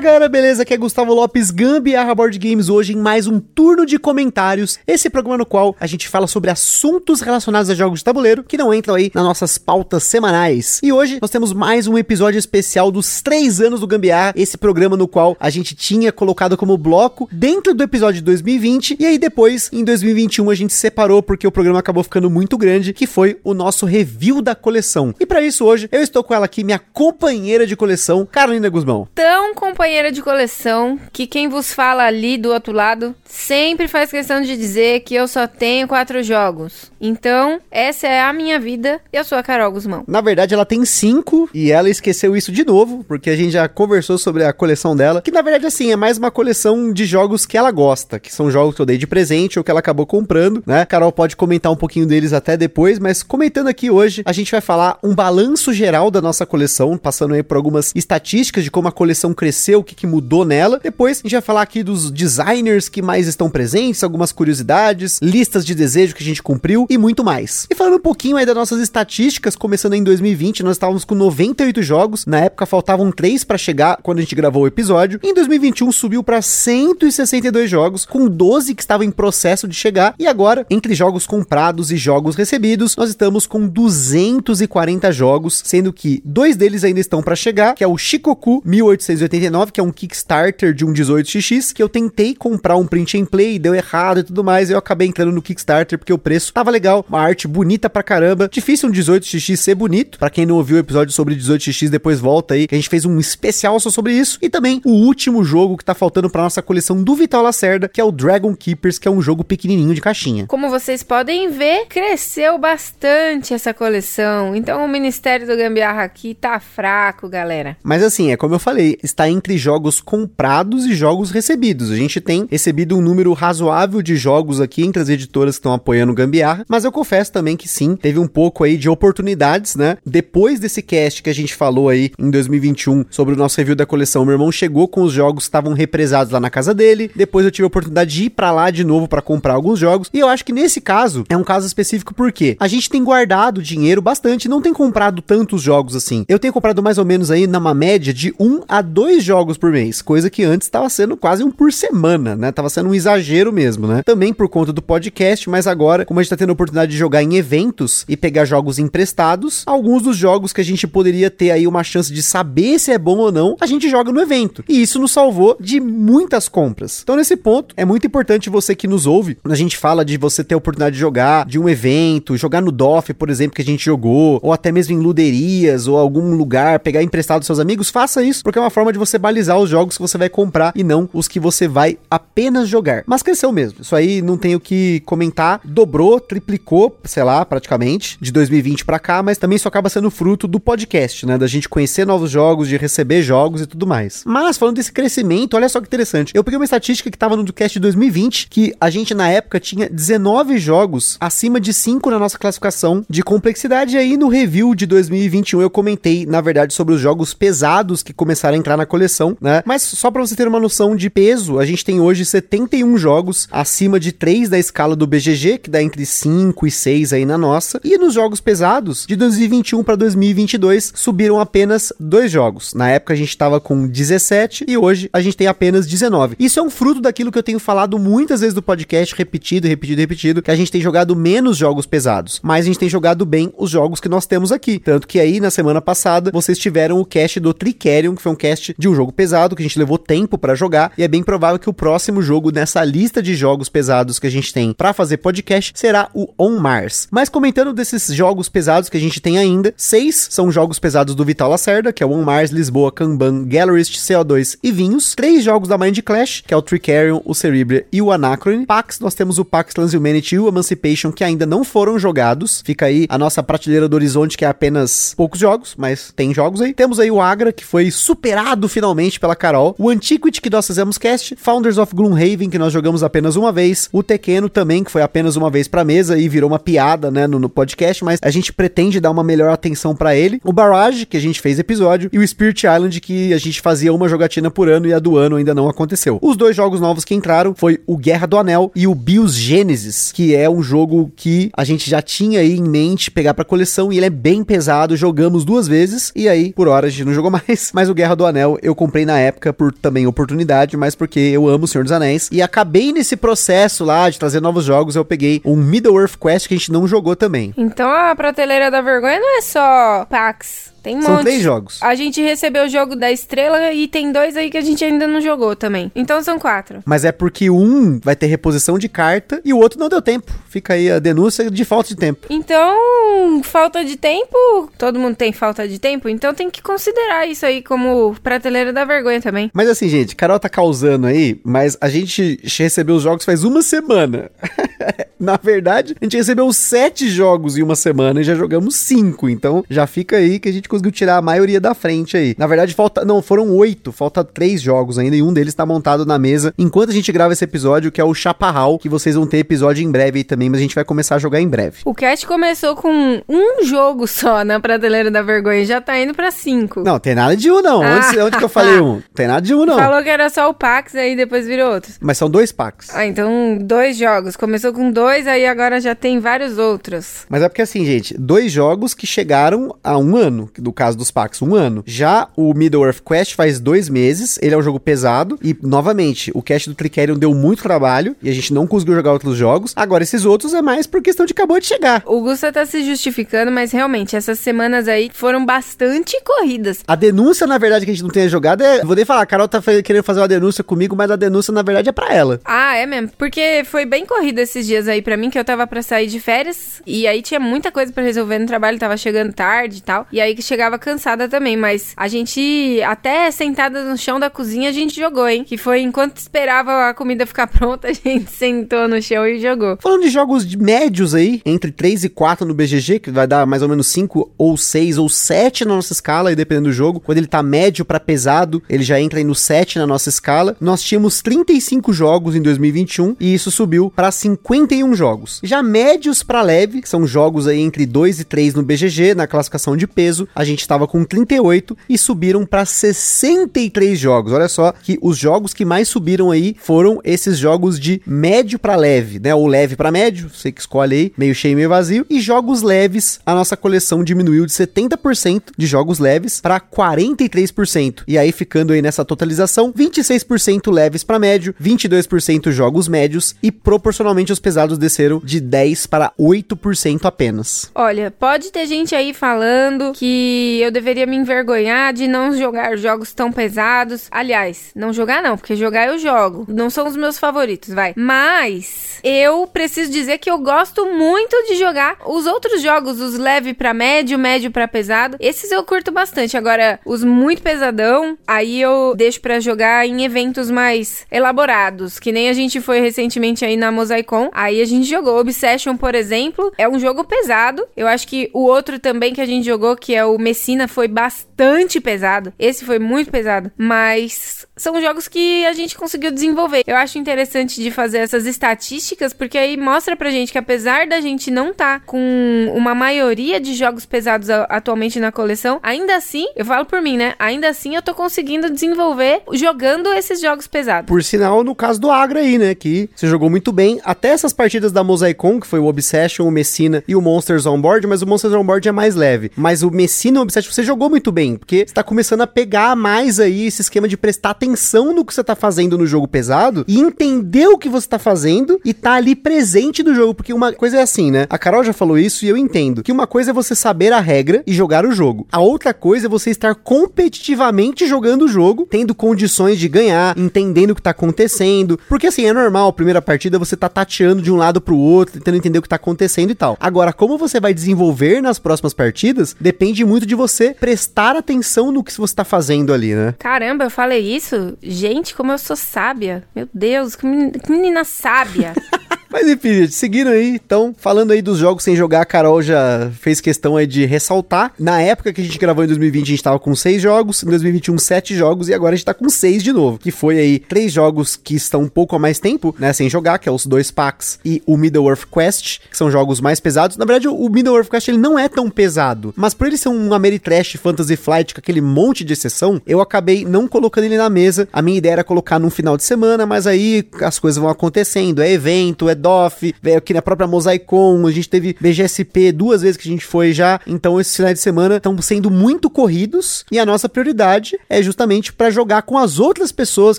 Fala galera, beleza? Aqui é Gustavo Lopes, Gambiarra Board Games, hoje em mais um turno de comentários. Esse programa no qual a gente fala sobre assuntos relacionados a jogos de tabuleiro que não entram aí nas nossas pautas semanais. E hoje nós temos mais um episódio especial dos três anos do Gambiarra, esse programa no qual a gente tinha colocado como bloco dentro do episódio de 2020 e aí depois, em 2021, a gente separou porque o programa acabou ficando muito grande, que foi o nosso review da coleção. E para isso hoje eu estou com ela aqui, minha companheira de coleção, Carolina Guzmão. Tão companheira de coleção que quem vos fala ali do outro lado sempre faz questão de dizer que eu só tenho quatro jogos. Então, essa é a minha vida. Eu sou a Carol Guzmão. Na verdade, ela tem cinco e ela esqueceu isso de novo, porque a gente já conversou sobre a coleção dela, que na verdade, assim, é mais uma coleção de jogos que ela gosta, que são jogos que eu dei de presente ou que ela acabou comprando, né? Carol pode comentar um pouquinho deles até depois, mas comentando aqui hoje, a gente vai falar um balanço geral da nossa coleção, passando aí por algumas estatísticas de como a coleção cresceu, o que, que mudou nela. Depois a gente vai falar aqui dos designers que mais estão presentes, algumas curiosidades, listas de desejo que a gente cumpriu e muito mais. E falando um pouquinho aí das nossas estatísticas, começando em 2020, nós estávamos com 98 jogos, na época faltavam 3 para chegar quando a gente gravou o episódio. Em 2021 subiu para 162 jogos, com 12 que estavam em processo de chegar, e agora, entre jogos comprados e jogos recebidos, nós estamos com 240 jogos, sendo que dois deles ainda estão para chegar, que é o Shikoku 1889, que é um Kickstarter de um 18xx, que eu tentei comprar um print and play, deu errado e tudo mais, eu acabei entrando no Kickstarter porque o preço tava legal, uma arte bonita pra caramba. Difícil um 18xx ser bonito. Para quem não ouviu o episódio sobre 18x, depois volta aí, que a gente fez um especial só sobre isso. E também o último jogo que tá faltando pra nossa coleção do Vital Lacerda, que é o Dragon Keepers, que é um jogo pequenininho de caixinha. Como vocês podem ver, cresceu bastante essa coleção. Então o Ministério do Gambiarra aqui tá fraco, galera. Mas assim, é como eu falei, está entre jogos comprados e jogos recebidos. A gente tem recebido um número razoável de jogos aqui entre as editoras que estão apoiando o Gambiarra, mas eu confesso também que sim, teve um pouco aí de oportunidades, né? Depois desse cast que a gente falou aí em 2021 sobre o nosso review da coleção, meu irmão chegou com os jogos que estavam represados lá na casa dele. Depois eu tive a oportunidade de ir para lá de novo para comprar alguns jogos. E eu acho que nesse caso é um caso específico porque a gente tem guardado dinheiro bastante, não tem comprado tantos jogos assim. Eu tenho comprado mais ou menos aí numa média de um a dois jogos por mês, coisa que antes estava sendo quase um por semana, né? Tava sendo um exagero mesmo, né? Também por conta do podcast, mas agora, como a gente tá tendo a oportunidade de jogar em eventos e pegar jogos emprestados, alguns dos jogos que a gente poderia ter aí uma chance de saber se é bom ou não, a gente joga no evento. E isso nos salvou de muitas compras. Então, nesse ponto, é muito importante você que nos ouve, quando a gente fala de você ter a oportunidade de jogar de um evento, jogar no DOF, por exemplo, que a gente jogou, ou até mesmo em luderias ou algum lugar, pegar emprestado dos seus amigos, faça isso, porque é uma forma de você balizar os jogos que você vai comprar e não os que você vai apenas jogar. Mas cresceu mesmo. Isso aí não tenho que comentar. Dobrou, triplicou, sei lá, praticamente, de 2020 para cá, mas também isso acaba sendo fruto do podcast, né? Da gente conhecer novos jogos, de receber jogos e tudo mais. Mas falando desse crescimento, olha só que interessante. Eu peguei uma estatística que tava no do cast de 2020, que a gente na época tinha 19 jogos acima de 5 na nossa classificação de complexidade. E aí no review de 2021 eu comentei, na verdade, sobre os jogos pesados que começaram a entrar na coleção, né? Mas só para você ter uma noção de peso, a gente tem hoje 71 jogos acima de 3 da escala do BGG, que dá entre 5 e 6 aí na nossa. E nos jogos pesados, de 2021 para 2022, subiram apenas dois jogos. Na época a gente estava com 17 e hoje a gente tem apenas 19. Isso é um fruto daquilo que eu tenho falado muitas vezes do podcast, repetido, repetido, repetido, que a gente tem jogado menos jogos pesados, mas a gente tem jogado bem os jogos que nós temos aqui. Tanto que aí na semana passada vocês tiveram o cast do Tricerion, que foi um cast de um jogo pesado que a gente levou tempo para jogar e é bem provável que o próximo jogo nessa lista de jogos pesados que a gente tem para fazer podcast será o On Mars. Mas comentando desses jogos pesados que a gente tem ainda, seis são jogos pesados do Vital Lacerda, que é o On Mars, Lisboa, Kanban, Gallerist, CO2 e Vinhos. Três jogos da Mind Clash, que é o Tricerion, o Cerebria e o Anacron. Pax, nós temos o Pax Transhumanity e o Emancipation, que ainda não foram jogados. Fica aí a nossa prateleira do horizonte, que é apenas poucos jogos, mas tem jogos aí. Temos aí o Agra, que foi superado finalmente principalmente pela Carol, o Antiquity que nós fizemos cast, Founders of Gloomhaven que nós jogamos apenas uma vez, o Tequeno também que foi apenas uma vez pra mesa e virou uma piada, né, no, no podcast, mas a gente pretende dar uma melhor atenção para ele. O Barrage que a gente fez episódio e o Spirit Island que a gente fazia uma jogatina por ano e a do ano ainda não aconteceu. Os dois jogos novos que entraram foi o Guerra do Anel e o Bios Genesis, que é um jogo que a gente já tinha aí em mente pegar pra coleção e ele é bem pesado, jogamos duas vezes e aí por hora a gente não jogou mais, mas o Guerra do Anel eu comprei na época por também oportunidade, mas porque eu amo o Senhor dos Anéis e acabei nesse processo lá de trazer novos jogos, eu peguei um Middle-earth Quest que a gente não jogou também. Então a prateleira da vergonha não é só Pax. Tem um São monte. três jogos. A gente recebeu o jogo da estrela e tem dois aí que a gente ainda não jogou também. Então são quatro. Mas é porque um vai ter reposição de carta e o outro não deu tempo. Fica aí a denúncia de falta de tempo. Então, falta de tempo, todo mundo tem falta de tempo, então tem que considerar isso aí como prateleira da vergonha também. Mas assim, gente, Carol tá causando aí, mas a gente recebeu os jogos faz uma semana. Na verdade, a gente recebeu sete jogos em uma semana e já jogamos cinco. Então já fica aí que a gente conseguiu tirar a maioria da frente aí. Na verdade, falta. Não, foram oito. Falta três jogos ainda e um deles tá montado na mesa enquanto a gente grava esse episódio, que é o Chaparral, que vocês vão ter episódio em breve aí também, mas a gente vai começar a jogar em breve. O cast começou com um jogo só na prateleira da vergonha, já tá indo pra cinco. Não, tem nada de um, não. Ah. Onde, onde que eu falei um? Tem nada de um, não. Falou que era só o Pax, aí depois virou outros. Mas são dois packs. Ah, então dois jogos. Começou com dois, aí agora já tem vários outros. Mas é porque assim, gente, dois jogos que chegaram a um ano, do caso dos packs, um ano. Já o Middle-earth Quest faz dois meses, ele é um jogo pesado, e novamente, o cast do Tricerion deu muito trabalho, e a gente não conseguiu jogar outros jogos. Agora, esses outros é mais por questão de acabou de chegar. O Gusta tá se justificando, mas realmente, essas semanas aí foram bastante corridas. A denúncia, na verdade, que a gente não tenha jogado é. Vou nem falar, a Carol tá querendo fazer uma denúncia comigo, mas a denúncia, na verdade, é pra ela. Ah, é mesmo. Porque foi bem corrido esses dias aí pra mim, que eu tava pra sair de férias. E aí tinha muita coisa pra resolver no trabalho, tava chegando tarde e tal. E aí que chegava cansada também. Mas a gente, até sentada no chão da cozinha, a gente jogou, hein? Que foi enquanto esperava a comida ficar pronta, a gente sentou no chão e jogou. Falando de jogos de médios aí, entre 3 e 4 no BGG, que vai dar mais ou menos 5 ou 6 ou 7 na nossa escala, aí dependendo do jogo. Quando ele tá médio pra pesado, ele já entra aí no 7 na nossa escala. Nós tínhamos 35 jogos em 2021 e isso subiu pra 51 jogos. Já médios pra leve, que são jogos aí entre 2 e 3 no BGG, na classificação de peso, a gente tava com 38 e subiram pra 63 jogos. Olha só que os jogos que mais subiram aí foram esses jogos de médio pra leve, né? Ou leve pra médio, você que escolhe aí, meio cheio, meio vazio. E jogos leves, a nossa coleção diminuiu de 70% de jogos leves pra 43%. E aí ficando aí nessa totalização, 26% leves pra médio, 22% jogos médios e proporcionalmente os pesados desceram de 10 para 8% apenas. Olha, pode ter gente aí falando que eu deveria me envergonhar de não jogar jogos tão pesados. Aliás, não jogar não, porque jogar eu jogo. Não são os meus favoritos, vai. Mas eu preciso dizer que eu gosto muito de jogar os outros jogos, os leve pra médio, médio pra pesado. Esses eu curto bastante. Agora, os muito pesadão, aí eu deixo pra jogar em eventos mais elaborados, que nem a gente foi recentemente aí na Mosaicon. Aí a gente jogou Obsession, por exemplo, é um jogo pesado. Eu acho que o outro também que a gente jogou, que é o Messina, foi bastante pesado. Esse foi muito pesado, mas são jogos que a gente conseguiu desenvolver. Eu acho interessante de fazer essas estatísticas, porque aí mostra pra gente que apesar da gente não tá com uma maioria de jogos pesados atualmente na coleção, ainda assim, eu falo por mim, né? Ainda assim eu tô conseguindo desenvolver jogando esses jogos pesados. Por sinal, no caso do Agra aí, né? Que você jogou muito bem. Até essas partidas da Mosaicon, que foi o Obsession, o Messina e o Monsters on Board, mas o Monsters on Board é mais leve. Mas o Messina e o Obsession você jogou muito bem, porque você tá começando a pegar mais aí esse esquema de prestar atenção no que você tá fazendo no jogo pesado e entender o que você tá fazendo e tá ali presente do jogo. Porque uma coisa é assim, né? A Carol já falou isso e eu entendo. Que uma coisa é você saber a regra e jogar o jogo. A outra coisa é você estar competitivamente jogando o jogo, tendo condições de ganhar, entendendo o que tá acontecendo. Porque assim, é normal, a primeira partida você tá tateando de um lado pro outro, tentando entender o que tá acontecendo e tal. Agora, como você vai desenvolver nas próximas partidas, depende muito de você prestar atenção no que você tá fazendo ali, né? Caramba, eu falei isso? Gente, como eu sou sábia. Meu Deus, que menina, que menina sábia. Mas enfim, seguindo aí, então, falando aí dos jogos sem jogar, a Carol já fez questão aí de ressaltar. Na época que a gente gravou em 2020, a gente tava com seis jogos, em 2021, sete jogos, e agora a gente tá com seis de novo. Que foi aí três jogos que estão um pouco a mais tempo, né, sem jogar, que é os dois packs e o Middle-earth Quest, que são jogos mais pesados. Na verdade, o Middle-earth Quest ele não é tão pesado, mas por ele ser um Ameritrash Fantasy Flight com aquele monte de exceção, eu acabei não colocando ele na mesa. A minha ideia era colocar num final de semana, mas aí as coisas vão acontecendo, é evento, é DOF, veio aqui na própria Mosaicon, a gente teve BGSP duas vezes que a gente foi já, então esses finais de semana estão sendo muito corridos e a nossa prioridade é justamente para jogar com as outras pessoas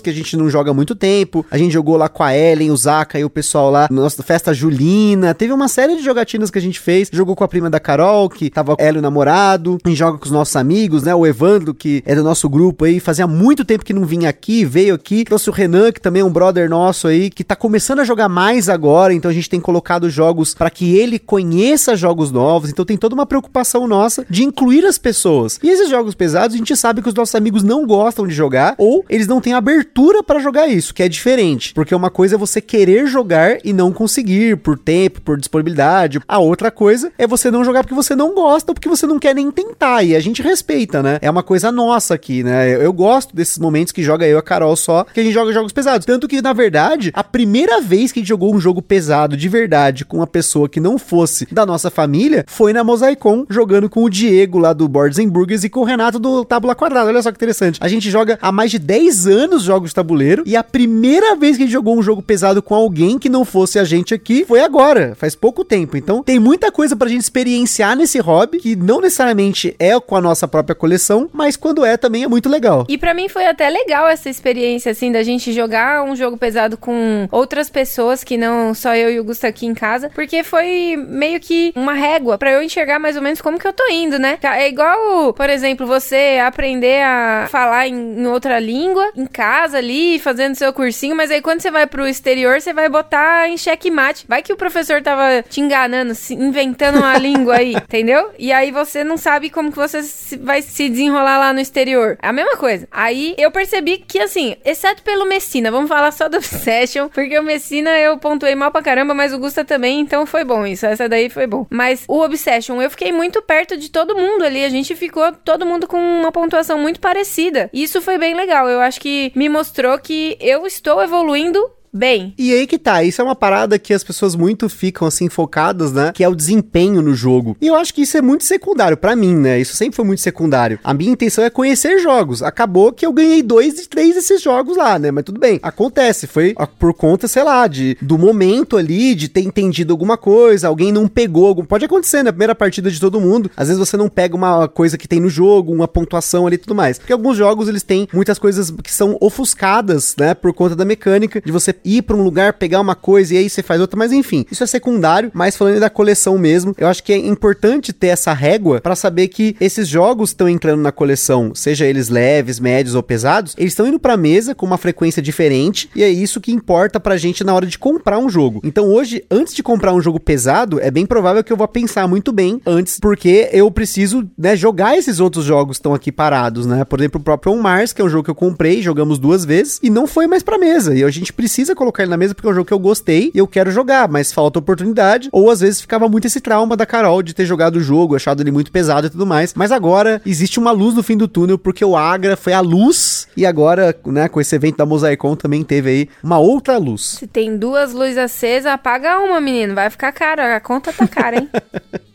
que a gente não joga há muito tempo. A gente jogou lá com a Ellen, o Zaka e o pessoal lá, nossa festa julina, teve uma série de jogatinas que a gente fez, jogou com a prima da Carol, que tava ela e o namorado, a gente joga com os nossos amigos, né, o Evandro, que é do nosso grupo aí, fazia muito tempo que não vinha aqui, veio aqui, trouxe o Renan, que também é um brother nosso aí, que tá começando a jogar mais agora, então a gente tem colocado jogos para que ele conheça jogos novos, então tem toda uma preocupação nossa de incluir as pessoas. E esses jogos pesados, a gente sabe que os nossos amigos não gostam de jogar ou eles não têm abertura para jogar isso, que é diferente, porque uma coisa é você querer jogar e não conseguir por tempo, por disponibilidade. A outra coisa é você não jogar porque você não gosta ou porque você não quer nem tentar, e a gente respeita, né? É uma coisa nossa aqui, né? Eu, eu gosto desses momentos que joga eu e a Carol só, que a gente joga jogos pesados. Tanto que, na verdade, a primeira vez que a gente jogou um jogo pesado de verdade com uma pessoa que não fosse da nossa família foi na Mosaicon, jogando com o Diego lá do Boards and Burgers e com o Renato do Tábula Quadrada. Olha só que interessante. A gente joga há mais de 10 anos jogos de tabuleiro e a primeira vez que a gente jogou um jogo pesado com alguém que não fosse a gente aqui foi agora, faz pouco tempo. Então tem muita coisa pra gente experienciar nesse hobby que não necessariamente é com a nossa própria coleção, mas quando é também é muito legal. E para mim foi até legal essa experiência assim da gente jogar um jogo pesado com outras pessoas que não só eu e o Gusto aqui em casa, porque foi meio que uma régua para eu enxergar mais ou menos como que eu tô indo, né? É igual, por exemplo, você aprender a falar em, outra língua em casa ali, fazendo seu cursinho, mas aí quando você vai pro exterior, você vai botar em checkmate. Vai que o professor tava te enganando, se, inventando uma língua aí, entendeu? E aí você não sabe como que você vai se desenrolar lá no exterior. É a mesma coisa. Aí eu percebi que, assim, exceto pelo Messina, vamos falar só do Obsession, porque o Messina eu pontuei mal pra caramba, mas o Gusta também, então foi bom isso. Essa daí foi bom. Mas o Obsession, eu fiquei muito perto de todo mundo ali. A gente ficou todo mundo com uma pontuação muito parecida. E isso foi bem legal. Eu acho que me mostrou que eu estou evoluindo bem. E aí que tá, isso é uma parada que as pessoas muito ficam assim focadas, né? Que é o desempenho no jogo. E eu acho que isso é muito secundário para mim, né? Isso sempre foi muito secundário. A minha intenção é conhecer jogos. Acabou que eu ganhei dois de três desses jogos lá, né? Mas tudo bem, acontece. Foi por conta, sei lá, de do momento ali, de ter entendido alguma coisa, alguém não pegou. Algum... Pode acontecer na né? primeira partida de todo mundo. Às vezes você não pega uma coisa que tem no jogo, uma pontuação ali e tudo mais. Porque alguns jogos eles têm muitas coisas que são ofuscadas, né? Por conta da mecânica de você ir para um lugar, pegar uma coisa e aí você faz outra, mas enfim, isso é secundário, mas falando da coleção mesmo, eu acho que é importante ter essa régua para saber que esses jogos estão entrando na coleção, seja eles leves, médios ou pesados, eles estão indo para mesa com uma frequência diferente e é isso que importa pra gente na hora de comprar um jogo. Então hoje, antes de comprar um jogo pesado, é bem provável que eu vou pensar muito bem antes, porque eu preciso, né, jogar esses outros jogos que estão aqui parados, né? Por exemplo, o próprio On Mars, que é um jogo que eu comprei, jogamos duas vezes e não foi mais para mesa. E a gente precisa colocar ele na mesa porque é um jogo que eu gostei e eu quero jogar, mas falta oportunidade. Ou às vezes ficava muito esse trauma da Carol de ter jogado o jogo, achado ele muito pesado e tudo mais. Mas agora existe uma luz no fim do túnel porque o Agra foi a luz e agora, né, com esse evento da Mosaicon também teve aí uma outra luz. Se tem duas luzes acesas, apaga uma, menino. Vai ficar caro. A conta tá cara, hein?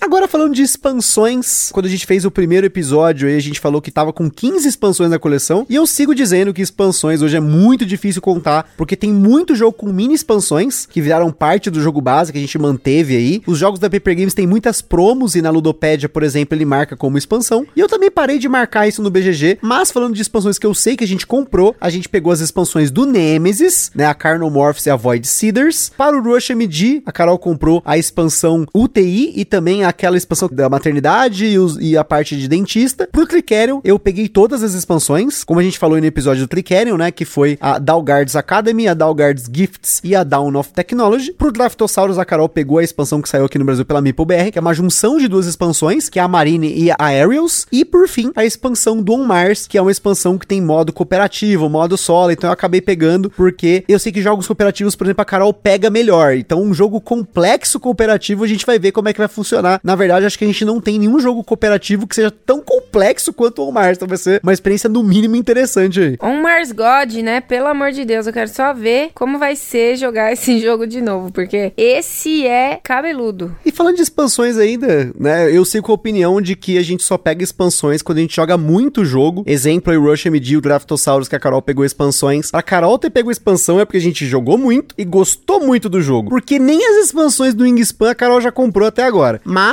Agora falando de expansões, quando a gente fez o primeiro episódio aí, a gente falou que tava com 15 expansões na coleção, e eu sigo dizendo que expansões hoje é muito difícil contar, porque tem muito jogo com mini expansões, que viraram parte do jogo base que a gente manteve aí. Os jogos da Paper Games têm muitas promos, e na Ludopédia, por exemplo, ele marca como expansão. E eu também parei de marcar isso no BGG, mas falando de expansões que eu sei que a gente comprou, a gente pegou as expansões do Nemesis, né, a Carnomorphs e a Void Seeders. Para o Rush MD, a Carol comprou a expansão UTI e também aquela expansão da maternidade e, os- e a parte de dentista. Pro Tricerion, eu peguei todas as expansões, como a gente falou no episódio do Tricerion, né? Que foi a Dalgard's Academy, a Dalgard's Gifts e a Dawn of Technology. Pro Draftosaurus, a Carol pegou a expansão que saiu aqui no Brasil pela MeepleBR, que é uma junção de duas expansões, que é a Marine e a Aerials. E por fim, a expansão do On Mars, que é uma expansão que tem modo cooperativo, modo solo. Então eu acabei pegando porque eu sei que jogos cooperativos, por exemplo, a Carol pega melhor. Então um jogo complexo cooperativo, a gente vai ver como é que vai funcionar. Na verdade, acho que a gente não tem nenhum jogo cooperativo que seja tão complexo quanto o On Mars. Então vai ser uma experiência no mínimo interessante aí. On Mars God, né? Pelo amor de Deus, eu quero só ver como vai ser jogar esse jogo de novo, porque esse é cabeludo. E falando de expansões ainda, né? Eu sei com a opinião de que a gente só pega expansões quando a gente joga muito jogo. Exemplo aí, Rush MD, o Draftosaurus, que a Carol pegou expansões. A Carol ter pego expansão é porque a gente jogou muito e gostou muito do jogo. Porque nem as expansões do Wingspan a Carol já comprou até agora. Mas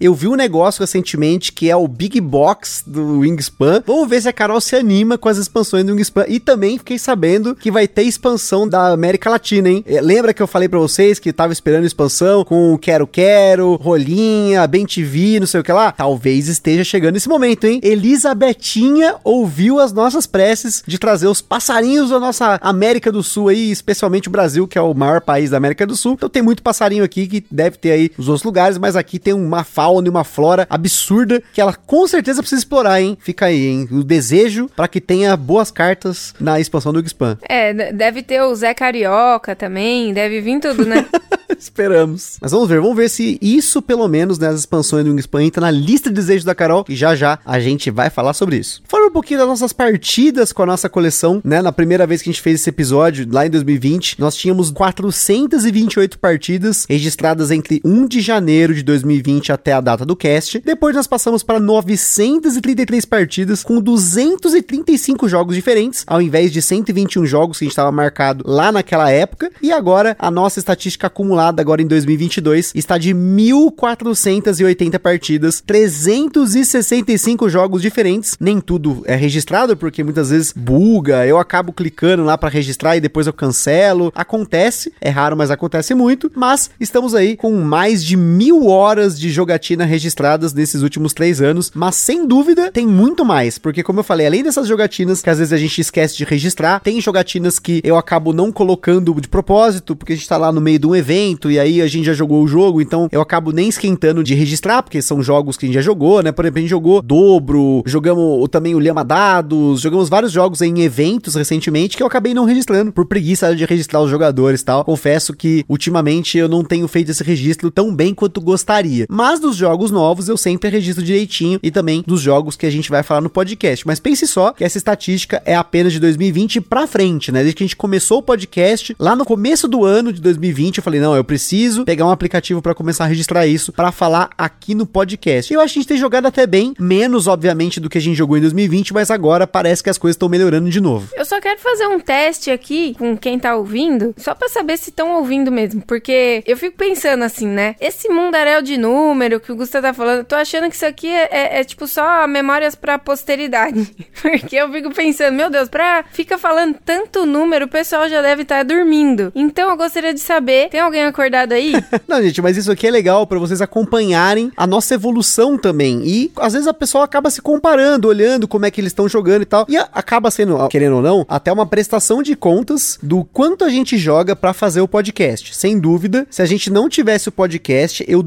eu vi um negócio recentemente que é o Big Box do Wingspan. Vamos ver se a Carol se anima com as expansões do Wingspan. E também fiquei sabendo que vai ter expansão da América Latina, hein? É, Lembra que eu falei pra vocês que tava esperando expansão com Quero Quero, Rolinha, Bem TV, não sei o que lá? Talvez esteja chegando esse momento, hein? Elisabetinha ouviu as nossas preces de trazer os passarinhos da nossa América do Sul aí, especialmente o Brasil, que é o maior país da América do Sul. Então tem muito passarinho aqui que deve ter aí nos outros lugares, mas aqui tem uma fauna e uma flora absurda que ela com certeza precisa explorar, hein? Fica aí, hein? O desejo para que tenha boas cartas na expansão do Xpan. É, deve ter o Zé Carioca também, deve vir tudo, né? Esperamos. Mas vamos ver, vamos ver se isso, pelo menos, nas expansões do Wingspan, entra na lista de desejos da Carol, e já já a gente vai falar sobre isso. Fala um pouquinho das nossas partidas com a nossa coleção, né? Na primeira vez que a gente fez esse episódio, lá em 2020, nós tínhamos 428 partidas registradas entre 1 de janeiro de 2020 até a data do cast. Depois nós passamos para 933 partidas com 235 jogos diferentes, ao invés de 121 jogos que a gente estava marcado lá naquela época. E agora a nossa estatística acumulada agora em 2022 está de 1480 partidas, 365 jogos diferentes. Nem tudo é registrado porque muitas vezes buga, eu acabo clicando lá para registrar e depois eu cancelo. Acontece, é raro, mas acontece muito. Mas estamos aí com mais de mil horas de jogatina registradas nesses últimos três anos. Mas sem dúvida tem muito mais, porque como eu falei, além dessas jogatinas que às vezes a gente esquece de registrar, tem jogatinas que eu acabo não colocando de propósito, porque a gente tá lá no meio de um evento e aí a gente já jogou o jogo, então eu acabo nem esquentando de registrar, porque são jogos que a gente já jogou, né? Por exemplo, a gente jogou Dobro, jogamos também o Lhama Dados, jogamos vários jogos em eventos recentemente que eu acabei não registrando, por preguiça de registrar os jogadores e tal. Confesso que ultimamente eu não tenho feito esse registro tão bem quanto gostaria. Mas dos jogos novos eu sempre registro direitinho e também dos jogos que a gente vai falar no podcast. Mas pense só que essa estatística é apenas de 2020 pra frente, né? Desde que a gente começou o podcast, lá no começo do ano de 2020, eu falei, não, eu preciso pegar um aplicativo pra começar a registrar isso pra falar aqui no podcast. E eu acho que a gente tem jogado até bem, menos obviamente do que a gente jogou em 2020, mas agora parece que as coisas estão melhorando de novo. Eu só quero fazer um teste aqui com quem tá ouvindo, só pra saber se estão ouvindo mesmo. Porque eu fico pensando assim, né? Esse mundaréu de número que o Gustavo tá falando, tô achando que isso aqui é, é- é, tipo só memórias pra posteridade. porque eu fico pensando, meu Deus, pra fica falando tanto número, o pessoal já deve estar dormindo. Então eu gostaria de saber, tem alguém acordado aí? Não, gente, mas isso aqui é legal pra vocês acompanharem a nossa evolução também. E às vezes a pessoa acaba se comparando, olhando como é que eles estão jogando e tal. E acaba sendo, querendo ou não, até uma prestação de contas do quanto a gente joga pra fazer o podcast. Sem dúvida, se a gente não tivesse o podcast, eu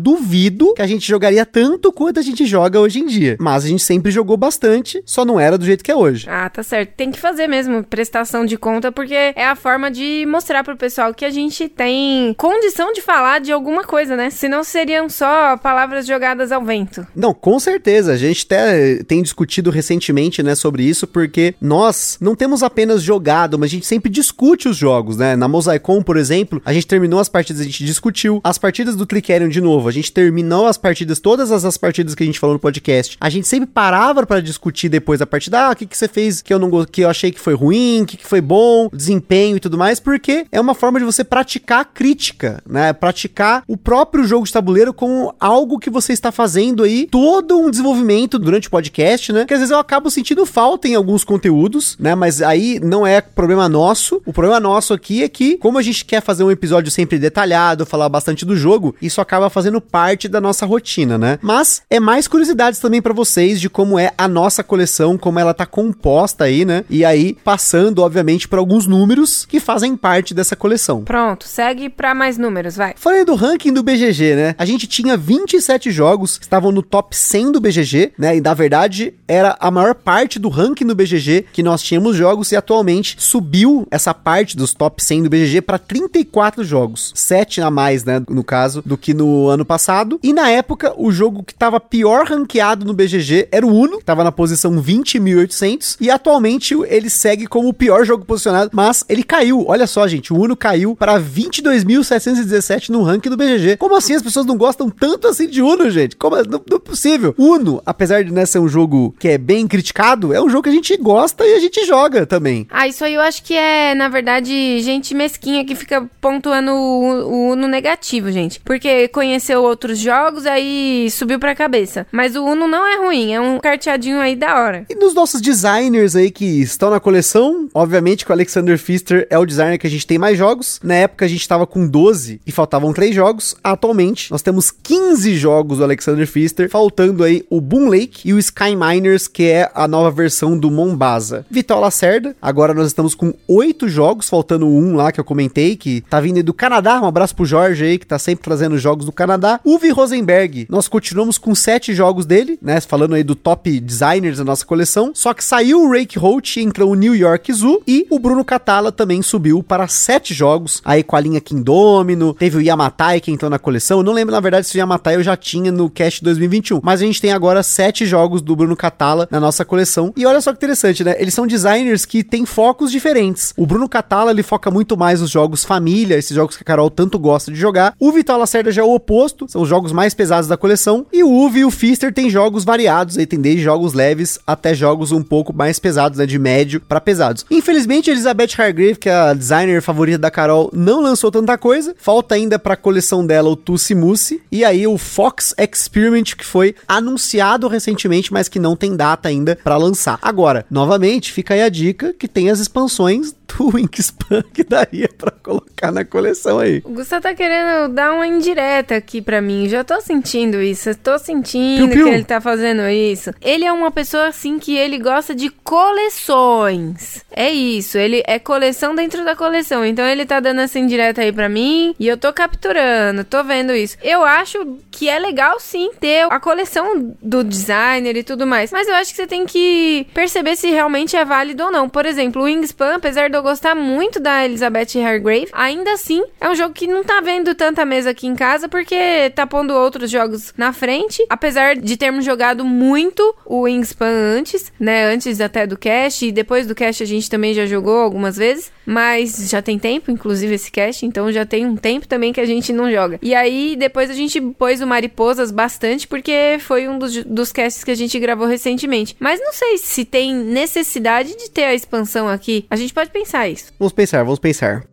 duvido que a gente jogaria tanto quanto a gente joga hoje em dia. Mas a gente sempre jogou bastante, só não era do jeito que é hoje. Ah, tá certo. Tem que fazer mesmo prestação de conta, porque é a forma de mostrar pro pessoal que a gente tem condição de falar de alguma coisa, né? Senão seriam só palavras jogadas ao vento. Não, com certeza. A gente até tem discutido recentemente, né, sobre isso, porque nós não temos apenas jogado, mas a gente sempre discute os jogos, né? Na Mosaicon, por exemplo, a gente terminou as partidas, a gente discutiu. As partidas do Tricerion, de novo, a gente terminou as partidas, todas as, as partidas que a gente falou no podcast. A gente sempre parava pra discutir depois da partida. Ah, o que, que você fez que eu não que eu achei que foi ruim, o que, que foi bom, desempenho e tudo mais, porque é uma forma de você praticar a crítica, né? Praticar o próprio jogo de tabuleiro como algo que você está fazendo aí, todo um desenvolvimento durante o podcast, né? Que às vezes eu acabo sentindo falta em alguns conteúdos, né? Mas aí não é problema nosso. O problema nosso aqui é que, como a gente quer fazer um episódio sempre detalhado, falar bastante do jogo, isso acaba fazendo parte da nossa rotina, né? Mas é mais curiosidades também para vocês de como é a nossa coleção, como ela tá composta aí, né? E aí passando, obviamente, para alguns números que fazem parte dessa coleção. Pronto, segue pra mais números, vai. Falando do ranking do BGG, né? A gente tinha 27 jogos estavam no top 100 do BGG, né? E na verdade era a maior parte do ranking do BGG que nós tínhamos jogos e atualmente subiu essa parte dos top 100 do BGG para 34 jogos, 7 a mais, né, no caso, do que no ano passado. E na época, o jogo que estava pior ranqueado no BGG era o Uno, que tava na posição 20.800 e atualmente ele segue como o pior jogo posicionado, mas ele caiu. Olha só, gente, o Uno caiu para 22.717 no ranking do BGG. Como assim as pessoas não gostam tanto assim de Uno, gente? Como não, não é possível? Uno, apesar de né, ser um jogo que é bem criticado, é um jogo que a gente gosta e a gente joga também. Ah, isso aí eu acho que é, na verdade, gente mesquinha que fica pontuando o, o Uno negativo, gente. Porque conheceu outros jogos, aí subiu pra cabeça. Mas o Uno não é ruim, é um carteadinho aí da hora. E nos nossos designers aí que estão na coleção, obviamente que o Alexander Pfister é o designer que a gente tem mais jogos. Na época a gente tava com 12 e faltavam 3 jogos. Atualmente nós temos 15 jogos do Alexander Pfister, faltando aí o Boom Lake e o Sky Miners, que é a nova versão do Mombasa. Vital Lacerda, agora nós estamos com 8 jogos, faltando um lá que eu comentei, que tá vindo do Canadá. Um abraço pro Jorge aí, que tá sempre trazendo jogos do Canadá. Uwe Rosenberg, nós continuamos com 7 jogos dele, né? Falando aí do top designers da nossa coleção. Só que saiu o Rake Holt, entrou o New York Zoo e o Bruno Catala também subiu para 7 jogos, aí com a linha Kingdomino. Teve o Yamatai que entrou na coleção. Eu não lembro, na verdade, se o Yamatai eu já tinha no Cast 2021. Mas a gente tem agora 7 jogos do Bruno Catala na nossa coleção. E olha só que interessante, né? Eles são designers que têm focos diferentes. O Bruno Catala, ele foca muito mais nos jogos família, esses jogos que a Carol tanto gosta de jogar. O Vital Lacerda já é o oposto, são os jogos mais pesados da coleção. E o Uve e o Fister têm jogos variados, aí tem desde jogos leves até jogos um pouco mais pesados, né? De médio para pesados. Infelizmente, a Elizabeth Hargrave, que é a designer favorita da Carol, não lançou tanta coisa. Falta ainda pra coleção dela o Tussi Mussi. E aí o Fox Experiment, que foi anunciado recentemente, mas que não tem data ainda para lançar. Agora, novamente, fica aí a dica que tem as expansões do Wingspan que daria para colocar na coleção aí. O Gustavo tá querendo dar uma indireta aqui pra mim. Já tô sentindo isso. Eu tô sentindo Piu, piu. que ele tá fazendo isso. Ele é uma pessoa assim que ele gosta de coleções. É isso. Ele é coleção dentro da coleção. Então ele tá dando essa indireta aí pra mim. E eu tô capturando. Tô vendo isso. Eu acho que é legal sim ter a coleção do designer e tudo mais. Mas eu acho que você tem que perceber se realmente é válido ou não. Por exemplo, o Wingspan, apesar de eu gostar muito da Elizabeth Hargrave, ainda assim é um jogo que não tá vendo tanta mesa aqui em casa porque tá pondo outros jogos na frente. Apesar de termos jogado muito o Wingspan antes, né? Antes até do cast e depois do cast a gente também já jogou algumas vezes, mas já tem tempo, inclusive esse cast, então já tem um tempo também que a gente não joga. E aí depois a gente pôs o Mariposas bastante porque foi um dos, dos casts que a gente gravou recentemente. Mas não sei se tem necessidade de ter a expansão aqui. A gente pode pensar isso. Vamos pensar, vamos pensar.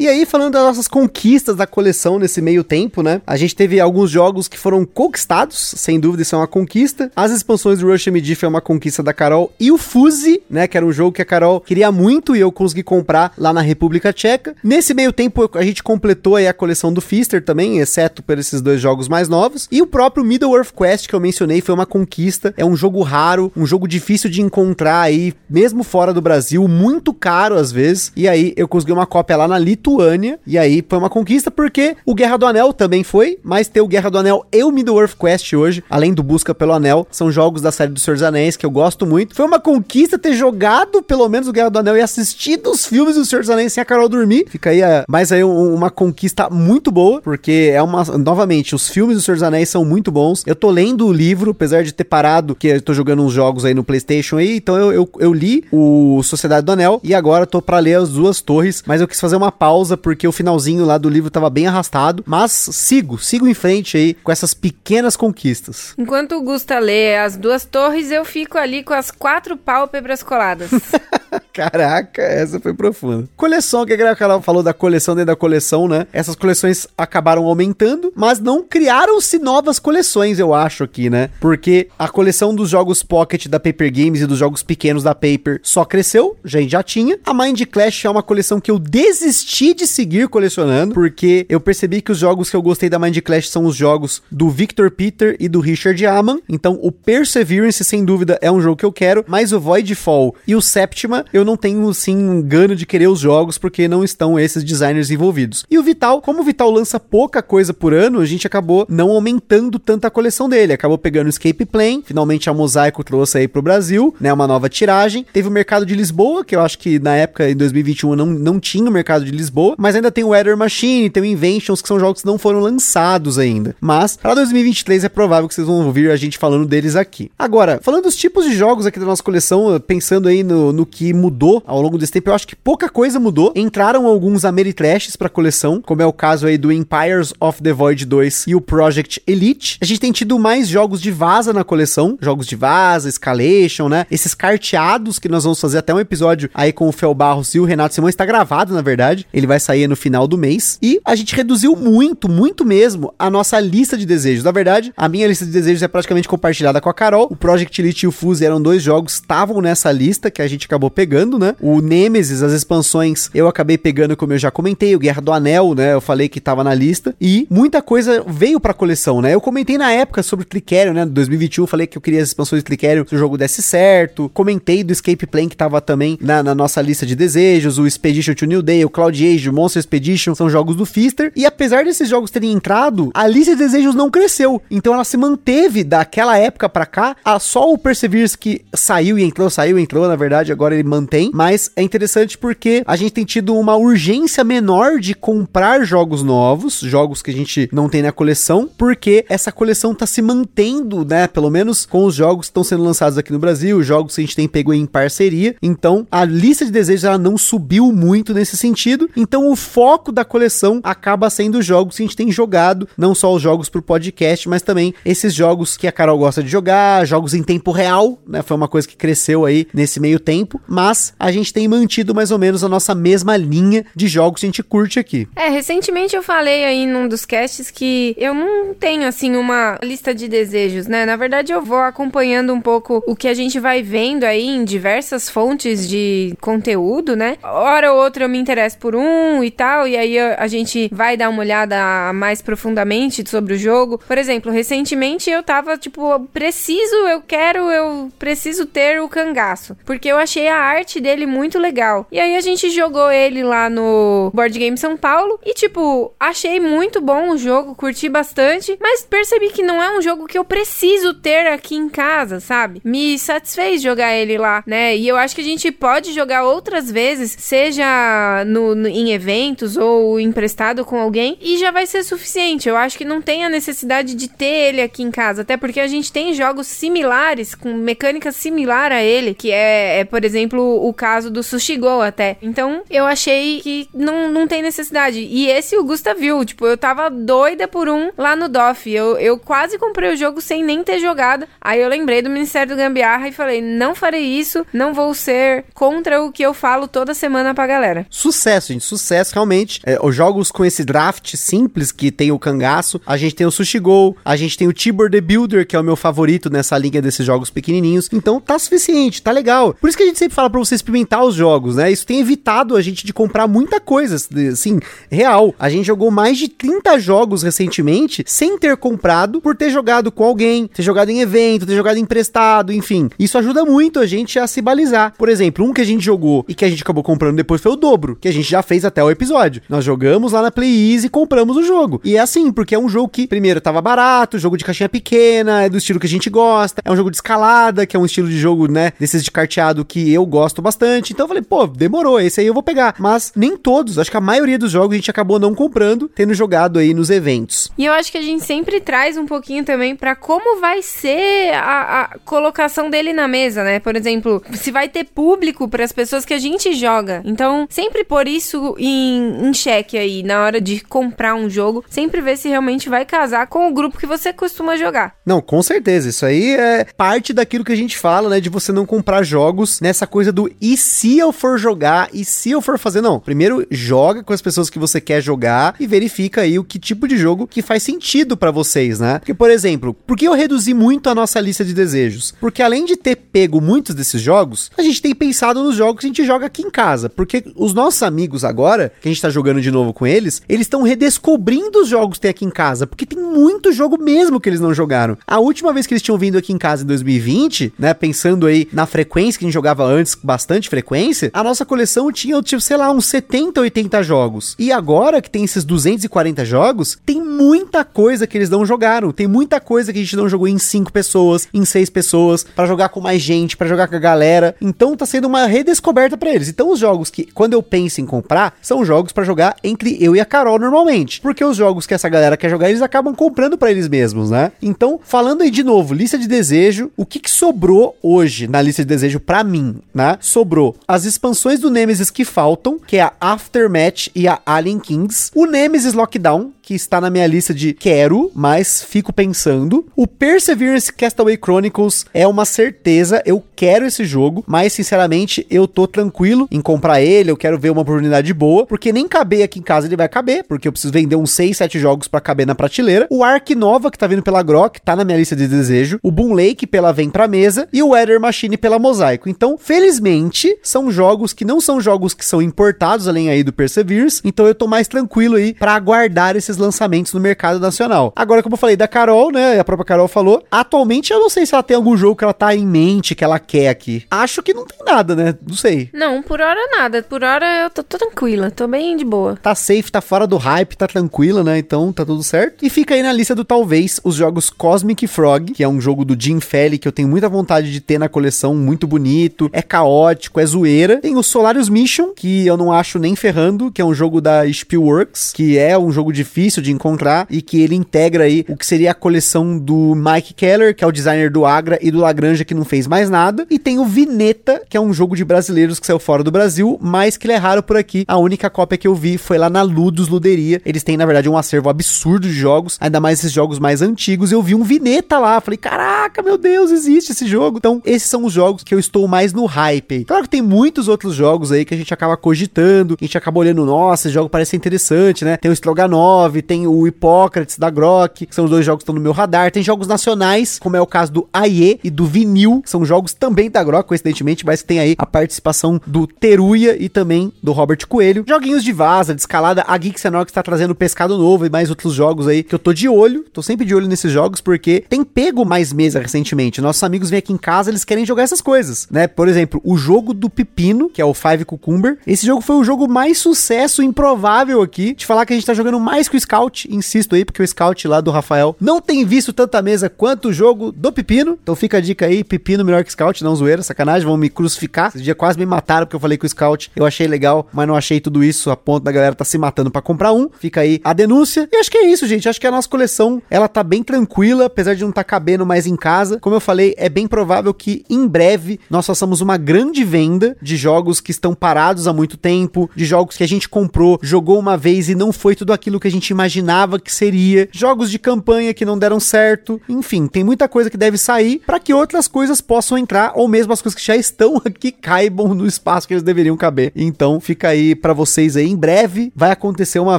E aí, falando das nossas conquistas da coleção nesse meio tempo, né? A gente teve alguns jogos que foram conquistados, sem dúvida isso é uma conquista. As expansões do Rush MD foi uma conquista da Carol. E o Fuse, né? Que era um jogo que a Carol queria muito e eu consegui comprar lá na República Tcheca. Nesse meio tempo, a gente completou aí a coleção do Fister também, exceto por esses dois jogos mais novos. E o próprio Middle-earth Quest que eu mencionei foi uma conquista. É um jogo raro, um jogo difícil de encontrar aí, mesmo fora do Brasil, muito caro às vezes. E aí eu consegui uma cópia lá na Lituânia. E aí foi uma conquista porque o Guerra do Anel também foi, mas ter o Guerra do Anel e o Middle-earth Quest hoje, além do Busca pelo Anel, são jogos da série do Senhor dos Anéis que eu gosto muito. Foi uma conquista ter jogado pelo menos o Guerra do Anel e assistido os filmes do Senhor dos Anéis sem a Carol dormir. Fica aí a, mais aí um- uma conquista muito boa, porque é uma novamente, os filmes do Senhor dos Anéis são muito bons. Eu tô lendo o livro, apesar de ter parado, que eu tô jogando uns jogos aí no PlayStation aí, então eu, eu, eu li o Sociedade do Anel e agora tô pra ler as duas torres, mas eu quis fazer uma pausa porque o finalzinho lá do livro tava bem arrastado, mas sigo, sigo em frente aí com essas pequenas conquistas. Enquanto o Gusta lê as duas torres, eu fico ali com as quatro pálpebras coladas. Caraca, essa foi profunda. Coleção, que a Carol falou da coleção dentro da coleção, né? Essas coleções acabaram aumentando, mas não criaram-se novas coleções, eu acho aqui, né? Porque a coleção dos jogos Pocket da Paper Games e dos jogos pequenos da Paper só cresceu, já já tinha. A Mind Clash é uma coleção que eu desisti de seguir colecionando, porque eu percebi que os jogos que eu gostei da Mind Clash são os jogos do Victor Peter e do Richard Aman. Então, o Perseverance, sem dúvida, é um jogo que eu quero, mas o Voidfall e o Septima, eu não tenho, sim, um gano de querer os jogos, porque não estão esses designers envolvidos. E o Vital, como o Vital lança pouca coisa por ano, a gente acabou não aumentando tanto a coleção dele. Acabou pegando o Escape Plane, finalmente a Mosaico trouxe aí pro Brasil, né, uma nova tiragem. Teve o Mercado de Lisboa, que eu acho que na época, em 2021, não, não tinha o Mercado de Lisboa, mas ainda tem o Weather Machine, tem o Inventions, que são jogos que não foram lançados ainda. Mas, para 2023 é provável que vocês vão ouvir a gente falando deles aqui. Agora, falando dos tipos de jogos aqui da nossa coleção, pensando aí no, no que mudou ao longo desse tempo, eu acho que pouca coisa mudou. Entraram alguns Ameritrashes pra coleção, como é o caso aí do Empires of the Void 2 e o Project Elite. A gente tem tido mais jogos de vaza na coleção, jogos de vaza, Escalation, né? Esses carteados que nós vamos fazer até um episódio aí com o Fel Barros e o Renato Simões, está gravado na verdade, ele vai sair no final do mês. E a gente reduziu muito, muito mesmo a nossa lista de desejos. Na verdade, a minha lista de desejos é praticamente compartilhada com a Carol. O Project Elite e o Fuse eram dois jogos que estavam nessa lista que a gente acabou pegando, né? O Nemesis, as expansões, eu acabei pegando, como eu já comentei, o Guerra do Anel, né? Eu falei que tava na lista. E muita coisa veio pra coleção, né? Eu comentei na época sobre o Tricerion, né? 2021, falei que eu queria as expansões do Tricerion se o jogo desse certo. Comentei do Escape Plane que tava também na, na nossa lista de desejos, o Expedition to New Day, o Cloud Age, o Monster Expedition, são jogos do Fister. E apesar desses jogos terem entrado, a lista de desejos não cresceu. Então ela se manteve daquela época para cá. A, só o Perseverance que saiu e entrou, saiu e entrou, na verdade, agora ele mantém. Mas é interessante porque a gente tem tido uma urgência menor de comprar jogos novos, jogos que a gente não tem na coleção, porque essa coleção tá se mantendo, né? Pelo menos com os jogos que estão sendo lançados aqui no Brasil, jogos que a gente tem pego em parceria. Então a lista de desejos ela não subiu muito nesse sentido. Então o foco da coleção acaba sendo os jogos que a gente tem jogado, não só os jogos pro podcast, mas também esses jogos que a Carol gosta de jogar, jogos em tempo real, né? Foi uma coisa que cresceu aí nesse meio tempo, mas a gente tem mantido mais ou menos a nossa mesma linha de jogos que a gente curte aqui. É, recentemente eu falei aí num dos casts que eu não tenho assim uma lista de desejos, né? Na verdade eu vou acompanhando um pouco o que a gente vai vendo aí em diversas fontes de conteúdo, né? Hora ou outra eu me interesso por um e tal, e aí a gente vai dar uma olhada mais profundamente sobre o jogo. Por exemplo, recentemente eu tava tipo, preciso, eu quero, eu preciso ter o cangaço, porque eu achei a arte dele muito legal. E aí a gente jogou ele lá no Board Game São Paulo e tipo, achei muito bom o jogo, curti bastante, mas percebi que não é um jogo que eu preciso ter aqui em casa, sabe? Me satisfez jogar ele lá, né? E eu acho que a gente pode jogar outras vezes, seja no, no, em eventos ou emprestado com alguém, e já vai ser suficiente. Eu acho que não tem a necessidade de ter ele aqui em casa, até porque a gente tem jogos similares, com mecânica similar a ele, que é, é por exemplo, o caso do Sushi Go até. Então, eu achei que não, não tem necessidade. E esse o Gusta viu, tipo, eu tava doida por um lá no DOF. Eu, eu quase comprei o jogo sem nem ter jogado. Aí eu lembrei do Ministério do Gambiarra e falei, não farei isso, não vou ser contra o que eu falo toda semana pra galera. Sucesso, gente, sucesso, realmente. É, os jogos com esse draft simples, que tem o cangaço, a gente tem o Sushi Go, a gente tem o Tibor The Builder, que é o meu favorito nessa linha desses jogos pequenininhos. Então tá suficiente, tá legal. Por isso que a gente sempre fala pra você experimentar os jogos, né? Isso tem evitado a gente de comprar muita coisa, assim, real. A gente jogou mais de 30 jogos recentemente sem ter comprado, por ter jogado com alguém, ter jogado em evento, ter jogado emprestado, enfim. Isso ajuda muito a gente a se balizar. Por exemplo, um que a gente jogou e que a gente acabou comprando depois foi o dobro, que a gente já fez até o episódio. Nós jogamos lá na Play Easy e compramos o jogo. E é assim, porque é um jogo que, primeiro, tava barato, jogo de caixinha pequena, é do estilo que a gente gosta, é um jogo de escalada, que é um estilo de jogo, né, desses de carteado que eu gosto bastante. Então eu falei, pô, demorou, esse aí eu vou pegar. Mas nem todos, acho que a maioria dos jogos a gente acabou não comprando, tendo jogado aí nos eventos. E eu acho que a gente sempre traz um pouquinho também para como vai ser a, a, colocação dele na mesa, né? Por exemplo, se vai ter público para as pessoas que a gente joga. Então, sempre por isso em, em xeque aí, na hora de comprar um jogo, sempre ver se realmente vai casar com o grupo que você costuma jogar. Não, com certeza. Isso aí é parte daquilo que a gente fala, né? De você não comprar jogos nessa coisa coisa do e se eu for jogar, e se eu for fazer. Não, primeiro joga com as pessoas que você quer jogar e verifica aí o que tipo de jogo que faz sentido para vocês, né? Porque, por exemplo, por que eu reduzi muito a nossa lista de desejos? Porque além de ter pego muitos desses jogos, a gente tem pensado nos jogos que a gente joga aqui em casa. Porque os nossos amigos agora, que a gente tá jogando de novo com eles, eles estão redescobrindo os jogos que tem aqui em casa. Porque tem muito jogo mesmo que eles não jogaram. A última vez que eles tinham vindo aqui em casa em 2020, né? Pensando aí na frequência que a gente jogava antes, bastante frequência, a nossa coleção tinha, tipo, sei lá, uns 70, 80 jogos. E agora que tem esses 240 jogos, tem muita coisa que eles não jogaram. Tem muita coisa que a gente não jogou em 5 pessoas, em 6 pessoas, para jogar com mais gente, para jogar com a galera. Então tá sendo uma redescoberta para eles. Então os jogos que, quando eu penso em comprar, são jogos para jogar entre eu e a Carol normalmente. Porque os jogos que essa galera quer jogar, eles acabam comprando para eles mesmos, né? Então, falando aí de novo, lista de desejo, o que, que sobrou hoje na lista de desejo para mim, né? Sobrou as expansões do Nemesis que faltam, que é a Aftermath e a Alien Kings, o Nemesis Lockdown, que está na minha lista de quero, mas fico pensando. O Perseverance Castaway Chronicles é uma certeza, eu quero esse jogo, mas sinceramente eu tô tranquilo em comprar ele, eu quero ver uma oportunidade boa, porque nem caber aqui em casa ele vai caber, porque eu preciso vender uns 6, 7 jogos para caber na prateleira. O Ark Nova, que tá vindo pela Grok, tá na minha lista de desejo. O Boom Lake pela Vem Pra Mesa e o Weather Machine pela Mosaico. Então, felizmente, são jogos que não são jogos que são importados além aí do Perseverance, então eu tô mais tranquilo aí para aguardar esses lançamentos no mercado nacional. Agora, como eu falei da Carol, né? A própria Carol falou. Atualmente, eu não sei se ela tem algum jogo que ela tá em mente, que ela quer aqui. Acho que não tem nada, né? Não sei. Não, por hora nada. Por hora eu tô, tô tranquila, tô bem de boa. Tá safe, tá fora do hype, tá tranquila, né? Então tá tudo certo. E fica aí na lista do talvez os jogos Cosmic Frog, que é um jogo do Jim Felly que eu tenho muita vontade de ter na coleção, muito bonito, é caótico, é zoeira. Tem o Solaris Mission, que eu não acho nem ferrando, que é um jogo da Spielworks, que é um jogo difícil difícil de encontrar e que ele integra aí o que seria a coleção do Mike Keller, que é o designer do Agra, e do Lagrange, que não fez mais nada. E tem o Vineta, que é um jogo de brasileiros que saiu fora do Brasil, mas que ele é raro por aqui. A única cópia que eu vi foi lá na Ludus Luderia. Eles têm, na verdade, um acervo absurdo de jogos, ainda mais esses jogos mais antigos. Eu vi um Vineta lá, falei, caraca, meu Deus, existe esse jogo. Então, esses são os jogos que eu estou mais no hype. Claro que tem muitos outros jogos aí que a gente acaba cogitando, a gente acaba olhando, nossa, esse jogo parece interessante, né? Tem o Stroganov, tem o Hipócrates da Grok, que são os dois jogos que estão no meu radar. Tem jogos nacionais, como é o caso do AE e do Vinil, são jogos também da Grok, coincidentemente, mas que tem aí a participação do Teruya e também do Robert Coelho. Joguinhos de vaza, de escalada, a Geeks Enox está trazendo pescado novo e mais outros jogos aí que eu tô de olho, tô sempre de olho nesses jogos porque tem pego mais mesa recentemente. Nossos amigos vêm aqui em casa, eles querem jogar essas coisas, né? Por exemplo, o jogo do Pepino, que é o Five Cucumber. Esse jogo foi o jogo mais sucesso improvável aqui. De falar que a gente tá jogando mais que o Scout, insisto aí, porque o Scout lá do Rafael não tem visto tanta mesa quanto o jogo do Pepino. Então fica a dica aí, Pepino melhor que Scout, não zoeira, sacanagem, vão me crucificar. Esse dia quase me mataram porque eu falei que o Scout eu achei legal, mas não achei tudo isso a ponto da galera tá se matando para comprar um. Fica aí a denúncia. E acho que é isso, gente. Acho que a nossa coleção, ela tá bem tranquila, apesar de não tá cabendo mais em casa. Como eu falei, é bem provável que em breve nós façamos uma grande venda de jogos que estão parados há muito tempo, de jogos que a gente comprou, jogou uma vez e não foi tudo aquilo que a gente imaginava que seria, jogos de campanha que não deram certo, enfim, tem muita coisa que deve sair para que outras coisas possam entrar ou mesmo as coisas que já estão aqui caibam no espaço que eles deveriam caber. Então, fica aí para vocês aí em breve vai acontecer uma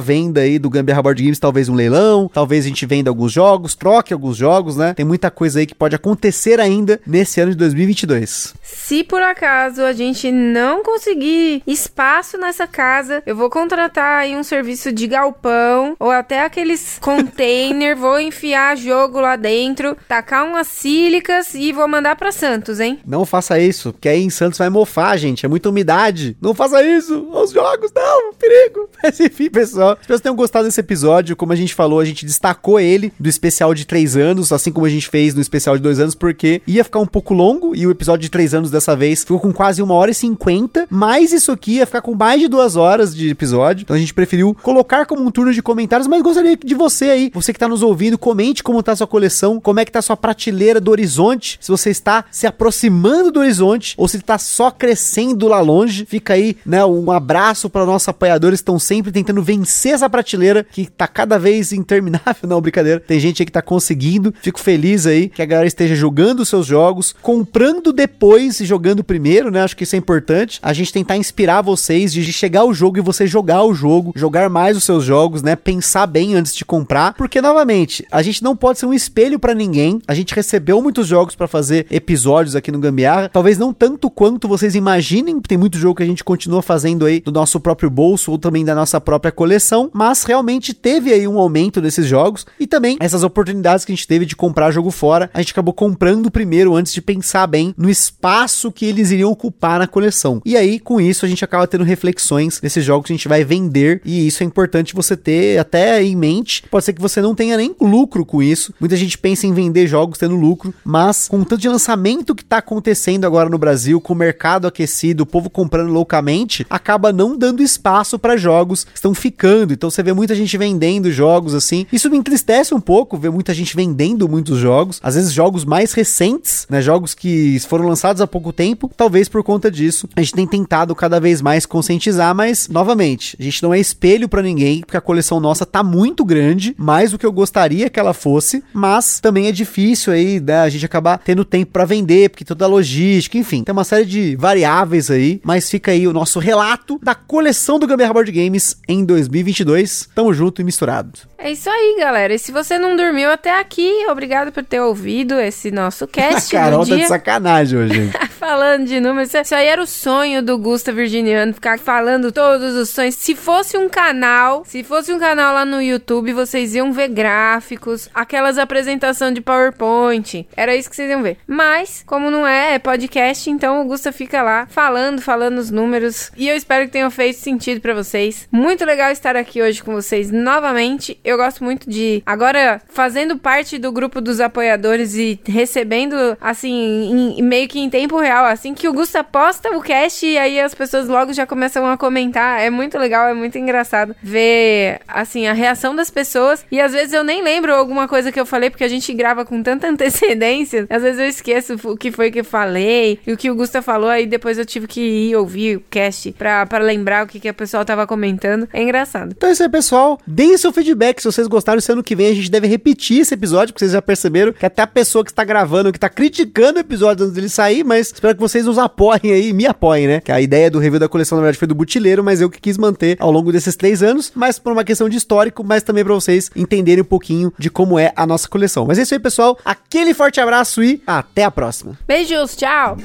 venda aí do Gambiarra Board Games, talvez um leilão, talvez a gente venda alguns jogos, troque alguns jogos, né? Tem muita coisa aí que pode acontecer ainda nesse ano de 2022. Se por acaso a gente não conseguir espaço nessa casa, eu vou contratar aí um serviço de galpão ou até aqueles container, vou enfiar jogo lá dentro, tacar umas sílicas e vou mandar para Santos, hein? Não faça isso, porque aí em Santos vai mofar, gente, é muita umidade. Não faça isso, os jogos, não, perigo. Mas enfim, pessoal, espero que tenham gostado desse episódio. Como a gente falou, a gente destacou ele do especial de três anos, assim como a gente fez no especial de dois anos, porque ia ficar um pouco longo e o episódio de três anos dessa vez ficou com quase uma hora e cinquenta, mas isso aqui ia ficar com mais de duas horas de episódio. Então a gente preferiu colocar como um turno de comentário comentários, mas gostaria de você aí, você que tá nos ouvindo, comente como tá a sua coleção, como é que tá a sua prateleira do horizonte, se você está se aproximando do horizonte ou se tá só crescendo lá longe. Fica aí, né, um abraço para nossos apoiadores que estão sempre tentando vencer essa prateleira que tá cada vez interminável, não, brincadeira. Tem gente aí que tá conseguindo. Fico feliz aí que a galera esteja jogando os seus jogos, comprando depois e jogando primeiro, né? Acho que isso é importante. A gente tentar inspirar vocês de chegar ao jogo e você jogar o jogo, jogar mais os seus jogos, né? Pensar bem antes de comprar, porque novamente, a gente não pode ser um espelho para ninguém. A gente recebeu muitos jogos para fazer episódios aqui no Gambiarra, talvez não tanto quanto vocês imaginem, tem muito jogo que a gente continua fazendo aí do nosso próprio bolso ou também da nossa própria coleção, mas realmente teve aí um aumento desses jogos e também essas oportunidades que a gente teve de comprar jogo fora, a gente acabou comprando primeiro antes de pensar bem no espaço que eles iriam ocupar na coleção. E aí, com isso, a gente acaba tendo reflexões desses jogos que a gente vai vender e isso é importante você ter até em mente. Pode ser que você não tenha nem lucro com isso. Muita gente pensa em vender jogos tendo lucro, mas com tanto de lançamento que tá acontecendo agora no Brasil, com o mercado aquecido, o povo comprando loucamente, acaba não dando espaço para jogos que estão ficando. Então você vê muita gente vendendo jogos assim. Isso me entristece um pouco ver muita gente vendendo muitos jogos, às vezes jogos mais recentes, né, jogos que foram lançados há pouco tempo. Talvez por conta disso, a gente tem tentado cada vez mais conscientizar, mas novamente, a gente não é espelho para ninguém, porque a coleção nossa tá muito grande, mais do que eu gostaria que ela fosse, mas também é difícil aí, né, a gente acabar tendo tempo para vender, porque toda a logística, enfim, tem uma série de variáveis aí, mas fica aí o nosso relato da coleção do Gambiarra Board Games em 2022. Tamo junto e misturado. É isso aí, galera. E se você não dormiu até aqui, obrigado por ter ouvido esse nosso cast A Carol do tá de sacanagem hoje. falando de números. Isso aí era o sonho do Gusta Virginiano, ficar falando todos os sonhos. Se fosse um canal, se fosse um canal lá no YouTube, vocês iam ver gráficos, aquelas apresentações de PowerPoint. Era isso que vocês iam ver. Mas, como não é, é podcast, então o Gusta fica lá falando, falando os números. E eu espero que tenham feito sentido pra vocês. Muito legal estar aqui hoje com vocês novamente. Eu gosto muito de agora fazendo parte do grupo dos apoiadores e recebendo assim em- meio que em tempo real, assim que o Gusta posta o cast e aí as pessoas logo já começam a comentar. É muito legal, é muito engraçado ver assim a reação das pessoas e às vezes eu nem lembro alguma coisa que eu falei porque a gente grava com tanta antecedência. Às vezes eu esqueço o que foi que eu falei e o que o Gusta falou aí depois eu tive que ir ouvir o cast pra lembrar o que, que a pessoa tava comentando. É engraçado. Então é isso aí, pessoal. Deem seu feedback se vocês gostaram. Se ano que vem a gente deve repetir esse episódio, porque vocês já perceberam que até a pessoa que está gravando, que está criticando o episódio antes dele sair, mas espero que vocês nos apoiem aí, me apoiem, né? Que a ideia do review da coleção, na verdade, foi do Butileiro, mas eu que quis manter ao longo desses três anos, mas por uma questão de histórico, mas também para vocês entenderem um pouquinho de como é a nossa coleção. Mas é isso aí, pessoal. Aquele forte abraço e até a próxima. Beijos, tchau!